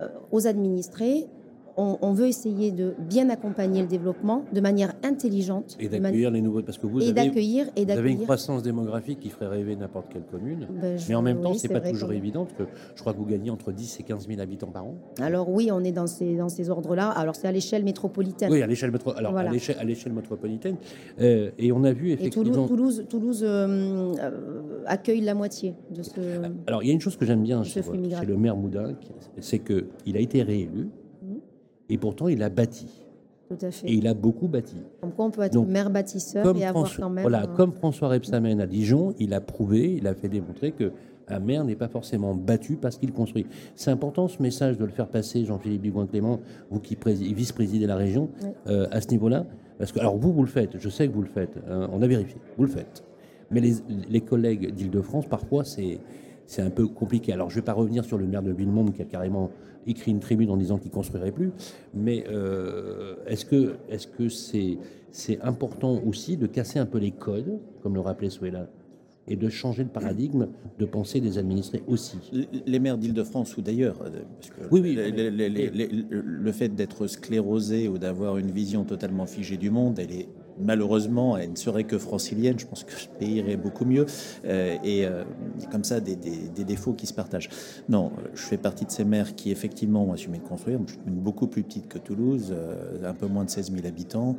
euh, aux administrés, on, veut essayer de bien accompagner le développement de manière intelligente. Et d'accueillir les nouveaux. Parce que vous, avez, d'accueillir, et vous avez une croissance démographique qui ferait rêver n'importe quelle commune. Ben, mais en même temps, ce n'est pas toujours évident, parce que je crois que vous gagnez entre 10 et 15 000 habitants par an. Alors oui, on est dans ces, dans ces ordres-là. Alors c'est à l'échelle métropolitaine. Oui, à l'échelle, métro... Alors, à l'échelle, métropolitaine. Euh, et on a vu effectivement. Et Toulouse, Toulouse, euh, euh, accueille la moitié de ce. Alors il y a une chose que j'aime bien chez, chez le maire Moudin, c'est qu'il a été réélu et pourtant, il a bâti. Tout à fait. Et il a beaucoup bâti. Donc, on peut être maire bâtisseur et avoir quand même. Voilà, comme François Rebsamen à Dijon, il a prouvé, il a fait démontrer que un maire n'est pas forcément battu parce qu'il construit. C'est important ce message de le faire passer, Jean-Philippe Dugoin-Clément, vous qui vice-présidez la région, euh, à ce niveau-là. Parce que, alors vous, vous le faites, je sais que vous le faites, hein, on a vérifié, vous le faites. Mais les, les collègues d'Île-de-France, parfois, c'est c'est un peu compliqué. Alors, je ne vais pas revenir sur le maire de Villemonde qui a carrément écrit une tribune en disant qu'il ne construirait plus, mais euh, est-ce que est-ce que c'est c'est important aussi de casser un peu les codes, comme le rappelait Souela, et de changer le paradigme de pensée des administrés aussi? Les maires d'Île-de-France ou d'ailleurs, euh, oui, oui, le fait d'être sclérosé ou d'avoir une vision totalement figée du monde, elle est malheureusement, elle ne serait que francilienne. Je pense que le pays irait beaucoup mieux. Euh, et euh, comme ça, des, défauts qui se partagent. Non, je fais partie de ces maires qui, effectivement, ont assumé de construire. Je suis beaucoup plus petite que Toulouse, euh, un peu moins de 16 000 habitants,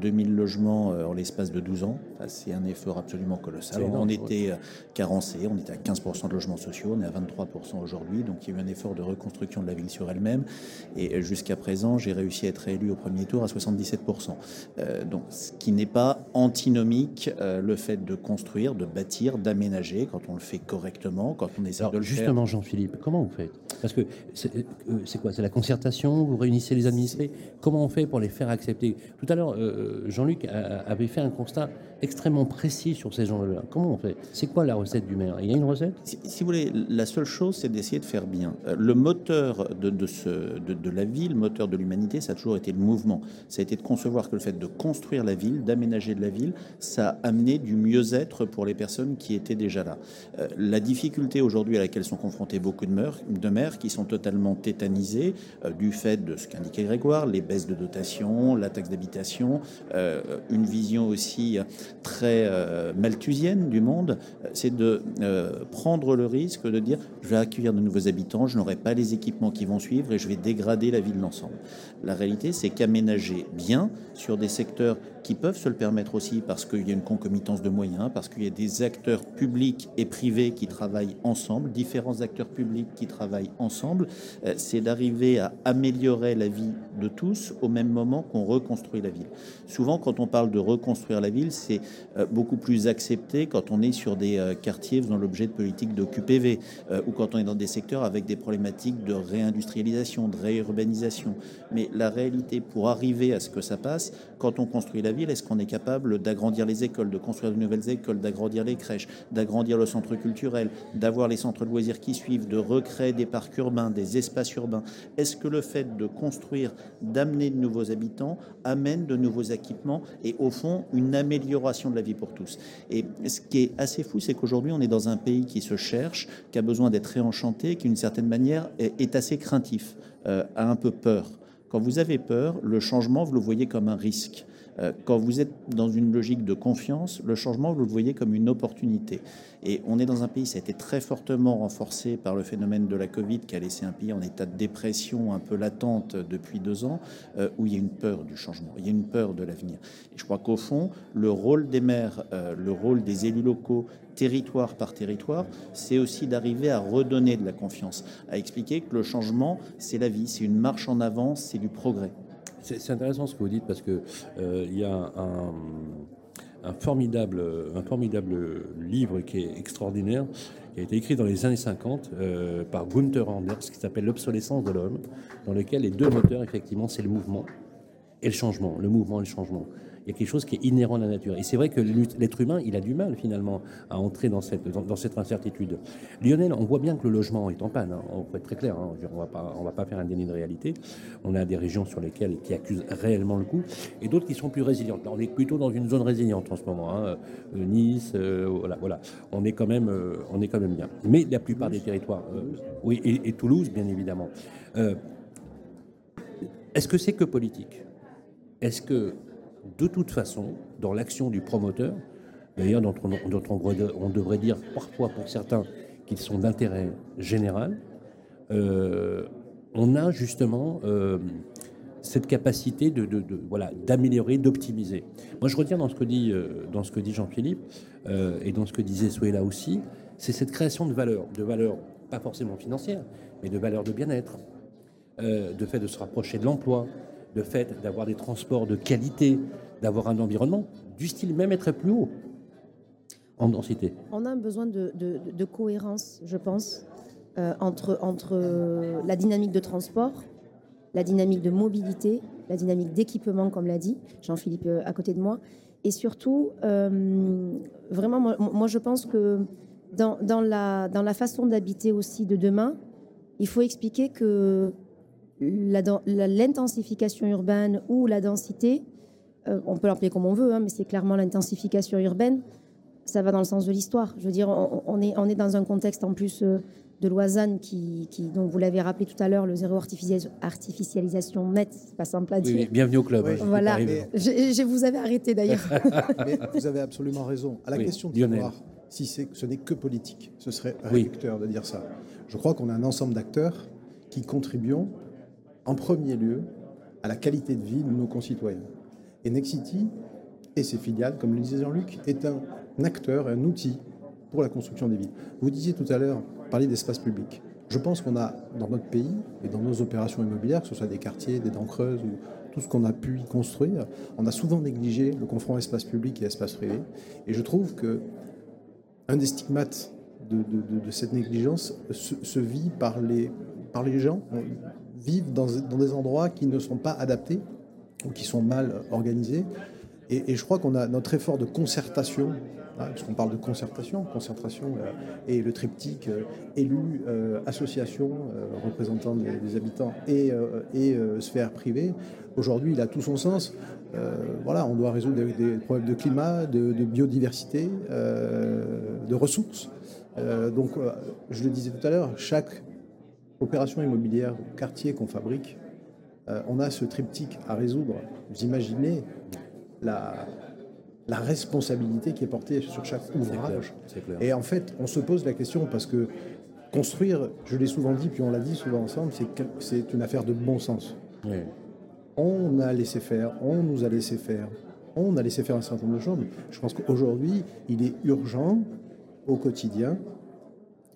2000 logements en l'espace de 12 ans. C'est un effort absolument colossal. on était carencé, on était à 15% de logements sociaux, on est à 23% aujourd'hui. Donc, il y a eu un effort de reconstruction de la ville sur elle-même. Et jusqu'à présent, j'ai réussi à être élu au premier tour à 77% donc, ce qui n'est pas antinomique euh, le fait de construire, de bâtir, d'aménager quand on le fait correctement, quand on essaie de le justement, faire. Justement, Jean-Philippe, comment vous faites Parce que c'est euh, quoi? C'est la concertation? Vous réunissez les administrés? Comment on fait pour les faire accepter? Tout à l'heure, euh, Jean-Luc avait fait un constat extrêmement précis sur ces gens-là. Comment on fait? C'est quoi la recette du maire? Il y a une recette? Si, vous voulez, la seule chose, c'est d'essayer de faire bien. Le moteur de, de, ce, de, de la ville, le moteur de l'humanité, ça a toujours été le mouvement. Ça a été de concevoir que le fait de construire la ville, d'aménager de la ville, ça a amené du mieux-être pour les personnes qui étaient déjà là. Euh, la difficulté aujourd'hui à laquelle sont confrontés beaucoup de, maires, de maires qui sont totalement tétanisés euh, du fait de ce qu'indiquait Grégoire, les baisses de dotation, la taxe d'habitation, euh, une vision aussi très malthusienne du monde, c'est de prendre le risque de dire je vais accueillir de nouveaux habitants, je n'aurai pas les équipements qui vont suivre et je vais dégrader la ville d'ensemble. La réalité, c'est qu'aménager bien sur des secteurs qui peuvent se le permettre aussi parce qu'il y a une concomitance de moyens, parce qu'il y a des acteurs publics et privés qui travaillent ensemble, différents acteurs publics qui travaillent ensemble, euh, c'est d'arriver à améliorer la vie de tous au même moment qu'on reconstruit la ville. Souvent, quand on parle de reconstruire la ville, c'est euh, beaucoup plus accepté quand on est sur des euh, quartiers faisant l'objet de politiques de QPV ou quand on est dans des secteurs avec des problématiques de réindustrialisation, de réurbanisation. Mais la réalité, pour arriver à ce que ça passe, quand on construit la est-ce qu'on est capable d'agrandir les écoles, de construire de nouvelles écoles, d'agrandir les crèches, d'agrandir le centre culturel, d'avoir les centres de loisirs qui suivent, de recréer des parcs urbains, des espaces urbains? Est-ce que le fait de construire, d'amener de nouveaux habitants amène de nouveaux équipements et au fond une amélioration de la vie pour tous? Et ce qui est assez fou, c'est qu'aujourd'hui on est dans un pays qui se cherche, qui a besoin d'être réenchanté, qui d'une certaine manière est, assez craintif, euh, a un peu peur. Quand vous avez peur, le changement, vous le voyez comme un risque. Euh, quand vous êtes dans une logique de confiance, le changement, vous le voyez comme une opportunité. Et on est dans un pays, ça a été très fortement renforcé par le phénomène de la Covid qui a laissé un pays en état de dépression un peu latente depuis deux ans, euh, où il y a une peur du changement, il y a une peur de l'avenir. Et je crois qu'au fond, le rôle des maires, euh, le rôle des élus locaux, territoire par territoire, c'est aussi d'arriver à redonner de la confiance, à expliquer que le changement, c'est la vie, c'est une marche en avant, c'est du progrès. C'est intéressant ce que vous dites parce que euh, il y a un, formidable, un formidable livre qui est extraordinaire, qui a été écrit dans les années 50 euh, par Gunther Anders, qui s'appelle L'obsolescence de l'homme, dans lequel les deux moteurs, effectivement, c'est le mouvement et le changement, le mouvement et le changement il y a quelque chose qui est inhérent à la nature. Et c'est vrai que l'être humain, il a du mal finalement à entrer dans cette, incertitude. Lionel, on voit bien que le logement est en panne, hein. on peut être très clair, hein. on va pas, on va pas faire un déni de réalité. On a des régions sur lesquelles qui accusent réellement le coup, et d'autres qui sont plus résilientes. On est plutôt dans une zone résiliente en ce moment. Hein. Euh, nice, euh, voilà, voilà, on est quand même, euh, on est quand même bien. Mais la plupart des territoires, oui, et, et, Toulouse, bien évidemment. Est-ce que c'est que politique? Est-ce que de toute façon, dans l'action du promoteur, d'ailleurs dont, on, devrait dire parfois pour certains qu'ils sont d'intérêt général, euh, on a justement euh, cette capacité de, voilà d'améliorer, d'optimiser. Moi, je retiens dans ce que dit euh, dans ce que dit Jean-Philippe et dans ce que disait Souela aussi, c'est cette création de valeur, de valeur pas forcément financière, mais de valeur de bien-être, de fait de se rapprocher de l'emploi, le fait d'avoir des transports de qualité, d'avoir un environnement du style même être plus haut en densité. On a un besoin de, cohérence, je pense, euh, entre, entre la dynamique de transport, la dynamique de mobilité, la dynamique d'équipement, comme l'a dit Jean-Philippe euh, à côté de moi. Et surtout, euh, vraiment, moi, je pense que dans, dans, la, dans la façon d'habiter aussi de demain, il faut expliquer que l'intensification urbaine ou la densité, euh, on peut l'appeler comme on veut, hein, mais c'est clairement l'intensification urbaine, ça va dans le sens de l'histoire. Je veux dire, on, est, on est dans un contexte en plus euh, de Loisanne qui, qui, dont vous l'avez rappelé tout à l'heure, le zéro artificialisation net, c'est pas simple à dire. bienvenue au club. voilà, je, vous avais arrêté d'ailleurs. [LAUGHS] vous avez absolument raison. À la question de savoir si ce n'est que politique, ce serait réducteur de dire ça. Je crois qu'on a un ensemble d'acteurs qui contribuent en premier lieu à la qualité de vie de nos concitoyens. Et Nexity et ses filiales, comme le disait Jean-Luc, est un acteur, un outil pour la construction des villes. Vous disiez tout à l'heure, parler d'espace public. Je pense qu'on a dans notre pays et dans nos opérations immobilières, que ce soit des quartiers, des dents creuses ou tout ce qu'on a pu y construire, on a souvent négligé le confront espace public et espace privé. Et je trouve que un des stigmates de, cette négligence se, vit par les, par les gens vivent dans, des endroits qui ne sont pas adaptés ou qui sont mal organisés. Et, je crois qu'on a notre effort de concertation, hein, puisqu'on parle de concertation, concertation euh, et le triptyque euh, élus, euh, associations, représentants des, habitants et, et sphère privée, aujourd'hui il a tout son sens. voilà, on doit résoudre des, problèmes de climat, de biodiversité, de ressources. donc, je le disais tout à l'heure, chaque opération immobilière, quartier qu'on fabrique, euh, on a ce triptyque à résoudre. Vous imaginez la, la responsabilité qui est portée sur chaque ouvrage. Et en fait, on se pose la question parce que construire, je l'ai souvent dit, puis on l'a dit souvent ensemble, c'est une affaire de bon sens. On a laissé faire, on nous a laissé faire, on a laissé faire un certain nombre de choses. Je pense qu'aujourd'hui, il est urgent au quotidien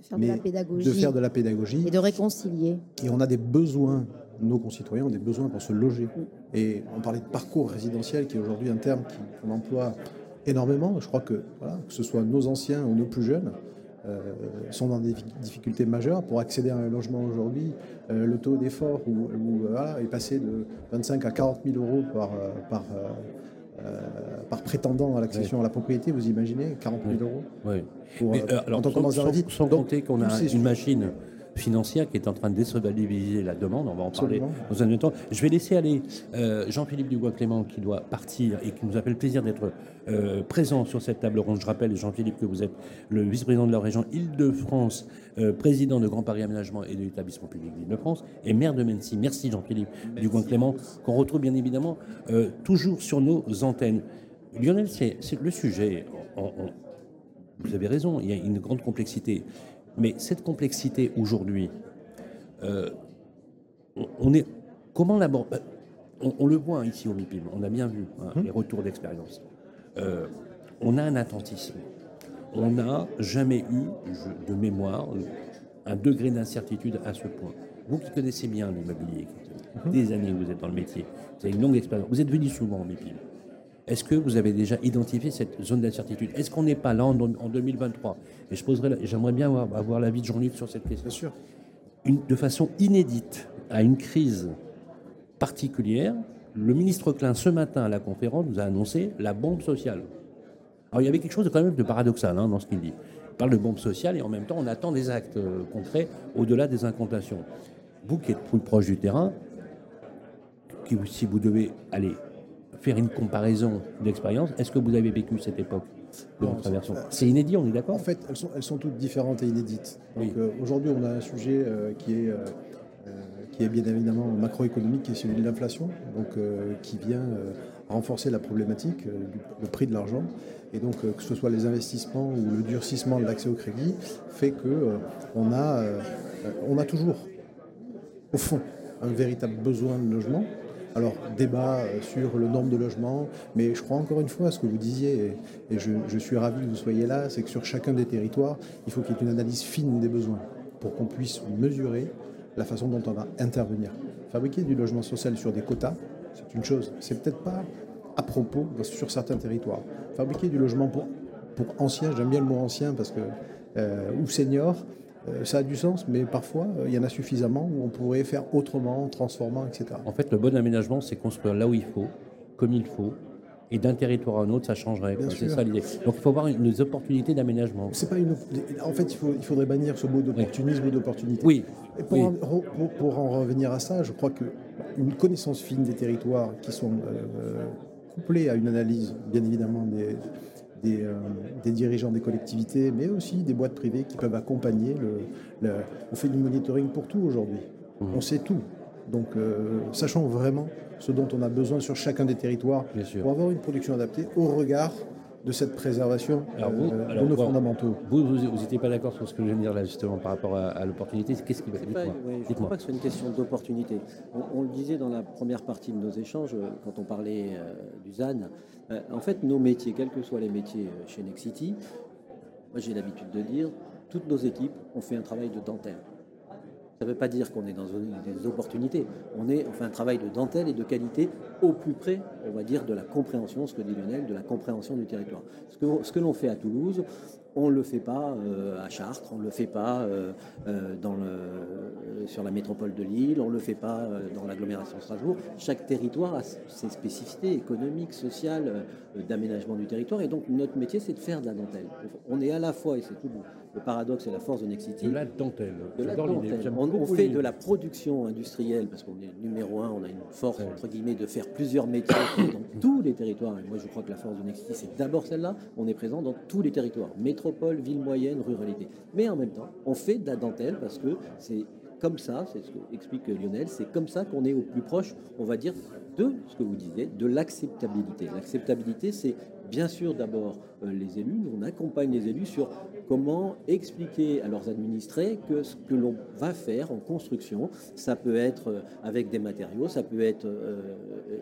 faire de la pédagogie. De faire de la pédagogie. Et de réconcilier. Et on a des besoins, nos concitoyens ont des besoins pour se loger. Et on parlait de parcours résidentiel, qui est aujourd'hui un terme qu'on emploie énormément. Je crois que, voilà, que ce soit nos anciens ou nos plus jeunes, euh, sont dans des difficultés majeures. Pour accéder à un logement aujourd'hui, euh, le taux d'effort ou, est passé de 25 à 40 000 euros par, euh, par, prétendant à l'accession à la propriété, vous imaginez 40 000 euros oui. Mais, euh, alors, sans, compter qu'on a une machine financière qui est en train de déstabiliser la demande. On va en parler dans un même temps. Je vais laisser aller euh, Jean-Philippe Dubois-Clément qui doit partir et qui nous appelle plaisir d'être euh, présent sur cette table ronde. Je rappelle, Jean-Philippe, que vous êtes le vice-président de la région Île-de-France, euh, président de Grand Paris Aménagement et de l'établissement public d'Île-de-France et maire de Mency. Merci Jean-Philippe Dubois-Clément, qu'on retrouve bien évidemment toujours sur nos antennes. Lionel, c'est le sujet. vous avez raison, il y a une grande complexité. Mais cette complexité aujourd'hui, euh, on est comment l'aborder bah, on, le voit ici au MIPIM, on a bien vu hein, hum. les retours d'expérience. Euh, on a un attentisme. On n'a jamais eu, de mémoire, un degré d'incertitude à ce point. Vous qui connaissez bien l'immobilier, hum. des années où vous êtes dans le métier, vous avez une longue expérience, vous êtes venu souvent au MIPIM. Est-ce que vous avez déjà identifié cette zone d'incertitude? Est-ce qu'on n'est pas là en, 2023 Et je poserai, j'aimerais bien avoir, l'avis de Jean-Luc sur cette question. Bien sûr. de façon inédite à une crise particulière, le ministre Klein, ce matin à la conférence, nous a annoncé la bombe sociale. Alors il y avait quelque chose de quand même de paradoxal hein, dans ce qu'il dit. Il parle de bombe sociale et en même temps on attend des actes euh, concrets au-delà des incantations. Vous qui êtes plus proche du terrain, si vous devez aller faire une comparaison d'expérience. Est-ce que vous avez vécu cette époque de votre version C'est inédit, on est d'accord En fait, elles sont, elles sont toutes différentes et inédites. Donc euh, aujourd'hui, on a un sujet euh, qui est. Euh, qui est bien évidemment macroéconomique, qui est celui de l'inflation, donc qui vient renforcer la problématique du prix de l'argent. Et donc, que ce soit les investissements ou le durcissement de l'accès au crédit, fait que on a, on a toujours, au fond, un véritable besoin de logement alors, débat euh, sur le nombre de logements, mais je crois encore une fois à ce que vous disiez, et, je, suis ravi que vous soyez là, c'est que sur chacun des territoires, il faut qu'il y ait une analyse fine des besoins pour qu'on puisse mesurer la façon dont on va intervenir. Fabriquer du logement social sur des quotas, c'est une chose. C'est peut-être pas à propos sur certains territoires. Fabriquer du logement pour, pour anciens, j'aime bien le mot ancien parce que, euh, ou seniors, ça a du sens, mais parfois, euh, il y en a suffisamment où on pourrait faire autrement, transformant, etc. En fait, le bon aménagement, c'est construire là où il faut, comme il faut, et d'un territoire à un autre, ça changerait. C'est ça l'idée. Donc il faut avoir une, des opportunités d'aménagement. C'est pas une. En fait, il, faut, il faudrait bannir ce mot d'opportunisme ou d'opportunité. Oui. pour, En, pour, en revenir à ça, je crois que une connaissance fine des territoires qui sont euh, couplées à une analyse, bien évidemment, des, euh, des, dirigeants des collectivités, mais aussi des boîtes privées qui peuvent accompagner. Le, on fait du monitoring pour tout aujourd'hui. Mmh. On sait tout. Donc, euh, sachant vraiment ce dont on a besoin sur chacun des territoires pour avoir une production adaptée au regard de cette préservation euh, de nos fondamentaux. Vous, vous n'étiez pas d'accord sur ce que je viens de dire là, justement, par rapport à, l'opportunité. Qu'est-ce qui va Je ne crois pas que ce soit une question d'opportunité. On, le disait dans la première partie de nos échanges, euh, quand on parlait euh, du ZAN. en fait, nos métiers, quels que soient les métiers chez Nexity, moi j'ai l'habitude de dire, toutes nos équipes ont fait un travail de dentelle. Ça ne veut pas dire qu'on est dans des opportunités. On, est, fait un travail de dentelle et de qualité au plus près, on va dire, de la compréhension, ce que dit Lionel, de la compréhension du territoire. Ce que, l'on fait à Toulouse, on ne le fait pas euh, à Chartres, on ne le fait pas euh, euh, sur la métropole de Lille, on ne le fait pas dans l'agglomération Strasbourg. Chaque territoire a ses spécificités économiques, sociales, d'aménagement du territoire. Et donc notre métier, c'est de faire de la dentelle. On est à la fois, et c'est tout le paradoxe et la force de Nexity. De la dentelle. De la dentelle. On, fait de la production industrielle, parce qu'on est numéro un, on a une force, entre guillemets, de faire plusieurs métiers [COUGHS] dans tous les territoires. Et moi, je crois que la force de Nexity, c'est d'abord celle-là. On est présent dans tous les territoires. Métropole, ville moyenne, ruralité. Mais en même temps, on fait de la dentelle parce que c'est comme ça, c'est ce qu'explique Lionel, c'est comme ça qu'on est au plus proche, on va dire, de ce que vous disiez, de l'acceptabilité. L'acceptabilité, c'est bien sûr d'abord euh, les élus, on accompagne les élus sur comment expliquer à leurs administrés que ce que l'on va faire en construction, ça peut être euh, avec des matériaux, ça peut être euh,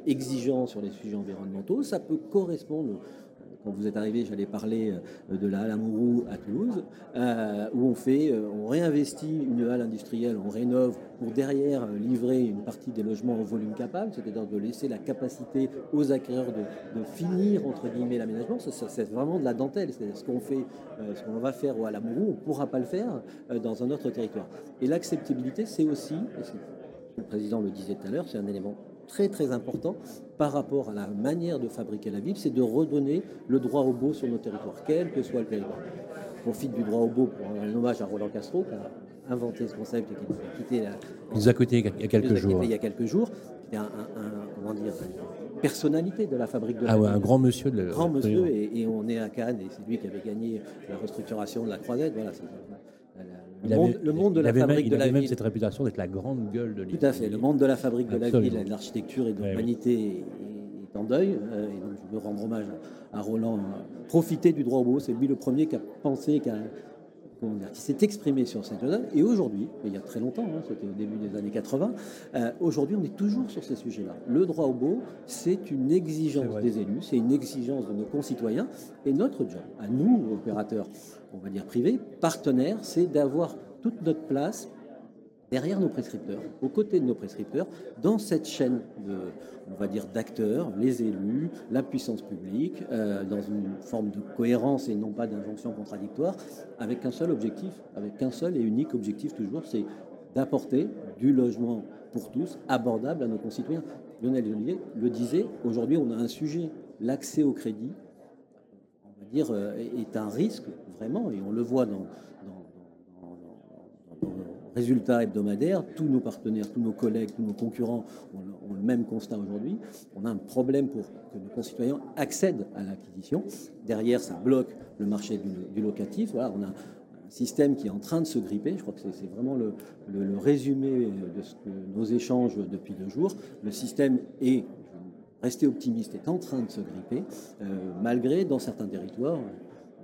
exigeant sur les sujets environnementaux, ça peut correspondre vous êtes arrivé, j'allais parler euh, de la halle Amourou à Toulouse, euh, où on fait, euh, on réinvestit une halle industrielle, on rénove pour derrière livrer une partie des logements en volume capable, c'est-à-dire de laisser la capacité aux acquéreurs de, finir entre guillemets l'aménagement. C'est vraiment de la dentelle. C'est ce qu'on fait, ce qu'on va faire à Amourou, on ne pourra pas le faire dans un autre territoire. Et l'acceptabilité, c'est aussi, le président le disait tout à l'heure, c'est un élément très très important par rapport à la manière de fabriquer la ville, c'est de redonner le droit au beau sur nos territoires, quel que soit le territoire. On profite du droit au beau pour un hommage à Roland Castro, qui a inventé ce concept et qui nous a quitté, nous a quitté il y a quelques jours. Il y a quelques jours, qui un, comment dire, une personnalité de la fabrique de ah ouais, un grand monsieur de la grand monsieur et, on est à Cannes et c'est lui qui avait gagné la restructuration de la Croisette. Voilà, le, monde, le, monde, de la fabrique de la ville. Il avait même cette réputation d'être la grande gueule de l'île. Tout à fait. Le monde de la fabrique de la ville, de l'architecture et de l'humanité est en deuil. Euh, et donc je veux rendre hommage à Roland. Profiter du droit au beau, c'est lui le premier qui a pensé, qui a qui s'est exprimé sur cette zone. Et aujourd'hui, il y a très longtemps, hein, c'était au début des années 80, euh, aujourd'hui on est toujours sur ces sujets-là. Le droit au beau, c'est une exigence des élus, c'est une exigence de nos concitoyens. Et notre job, à nous, opérateurs, on va dire privés, partenaires, c'est d'avoir toute notre place derrière nos prescripteurs, aux côtés de nos prescripteurs, dans cette chaîne on va dire, d'acteurs, les élus, la puissance publique, euh, dans une forme de cohérence et non pas d'injonction contradictoire, avec un seul objectif, avec un seul et unique objectif toujours, c'est d'apporter du logement pour tous, abordable à nos concitoyens. Lionel Joliet le disait, aujourd'hui on a un sujet, l'accès au crédit, euh, est un risque vraiment, et on le voit dans, résultats hebdomadaires, tous nos partenaires, tous nos collègues, tous nos concurrents ont, le même constat aujourd'hui. On a un problème pour que nos concitoyens accèdent à l'acquisition. Derrière, ça bloque le marché du, locatif. Voilà, on a un système qui est en train de se gripper. Je crois que c'est vraiment le, résumé de nos échanges depuis deux jours. Le système est, rester optimiste, est en train de se gripper, euh, malgré dans certains territoires,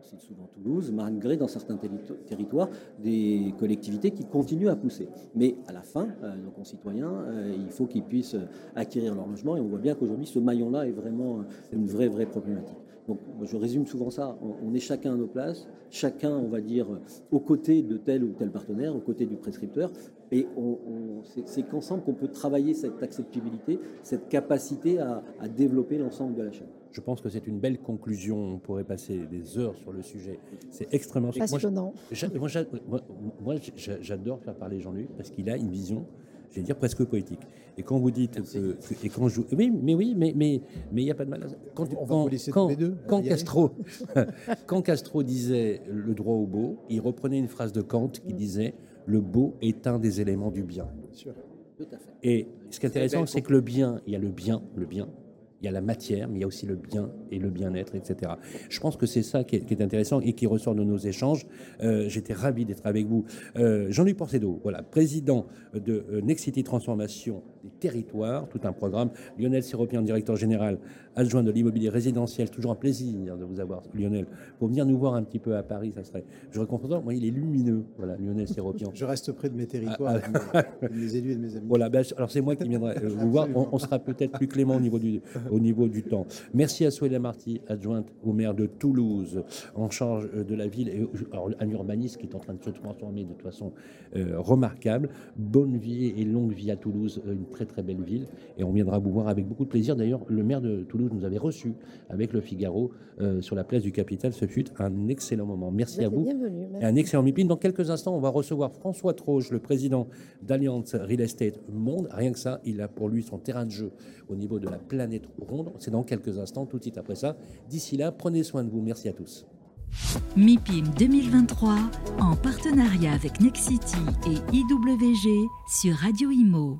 cite souvent Toulouse, malgré dans certains territoires des collectivités qui continuent à pousser. Mais à la fin, euh, nos concitoyens, euh, il faut qu'ils puissent acquérir leur logement et on voit bien qu'aujourd'hui ce maillon-là est vraiment une vraie, vraie problématique. Donc je résume souvent ça, on, est chacun à nos places, chacun, on va dire, aux côtés de tel ou tel partenaire, aux côtés du prescripteur, et on, c'est qu'ensemble qu'on peut travailler cette acceptabilité, cette capacité à développer l'ensemble de la chaîne. Je pense que c'est une belle conclusion. On pourrait passer des heures sur le sujet. C'est extrêmement passionnant. Moi, j'adore faire parler Jean-Luc parce qu'il a une vision, je vais dire presque poétique. Et quand vous dites que, et quand je, oui, mais oui, mais mais mais il n'y a pas de mal. Quand, On va quand, les deux. Quand Castro, [LAUGHS] quand Castro disait le droit au beau, il reprenait une phrase de Kant qui mm. disait le beau est un des éléments du bien. Sûr. Et ce qui est intéressant, c'est que le bien, il y a le bien, le bien, il y a la matière, mais il y a aussi le bien et le bien-être, etc. Je pense que c'est ça qui est, intéressant et qui ressort de nos échanges. Euh, j'étais ravi d'être avec vous. Euh, Jean-Luc Porcedo, voilà, président de euh, Nexity Transformation des territoires, tout un programme. Lionel Séropien, directeur général adjoint de l'immobilier résidentiel. Toujours un plaisir de vous avoir, Lionel. Pour venir nous voir un petit peu à Paris, ça serait. Je content. Moi, il est lumineux, voilà, Lionel Séropien. Je reste près de mes territoires, ah, ah. de, mes, élus et de mes amis. Voilà, ben, alors c'est moi qui viendrai vous voir. On, sera peut-être plus clément au niveau du, au niveau du temps. Merci à Souela Marty, adjointe au maire de Toulouse, en charge euh, de la ville, et alors, un urbaniste qui est en train de se transformer de façon euh, remarquable. Bonne vie et longue vie à Toulouse, une très très belle ville. Et on viendra vous voir avec beaucoup de plaisir. D'ailleurs, le maire de Toulouse nous avait reçus avec le Figaro euh, sur la place du Capital. Ce fut un excellent moment. Merci à vous. Bienvenue. Un excellent meeting. Dans quelques instants, on va recevoir François Troge, le président d'Alliance Real Estate Monde. Rien que ça, il a pour lui son terrain de jeu au niveau de la planète C'est dans quelques instants, tout de suite après ça. D'ici là, prenez soin de vous. Merci à tous. MIPIM 2023 en partenariat avec Nexity et IWG sur Radio Imo.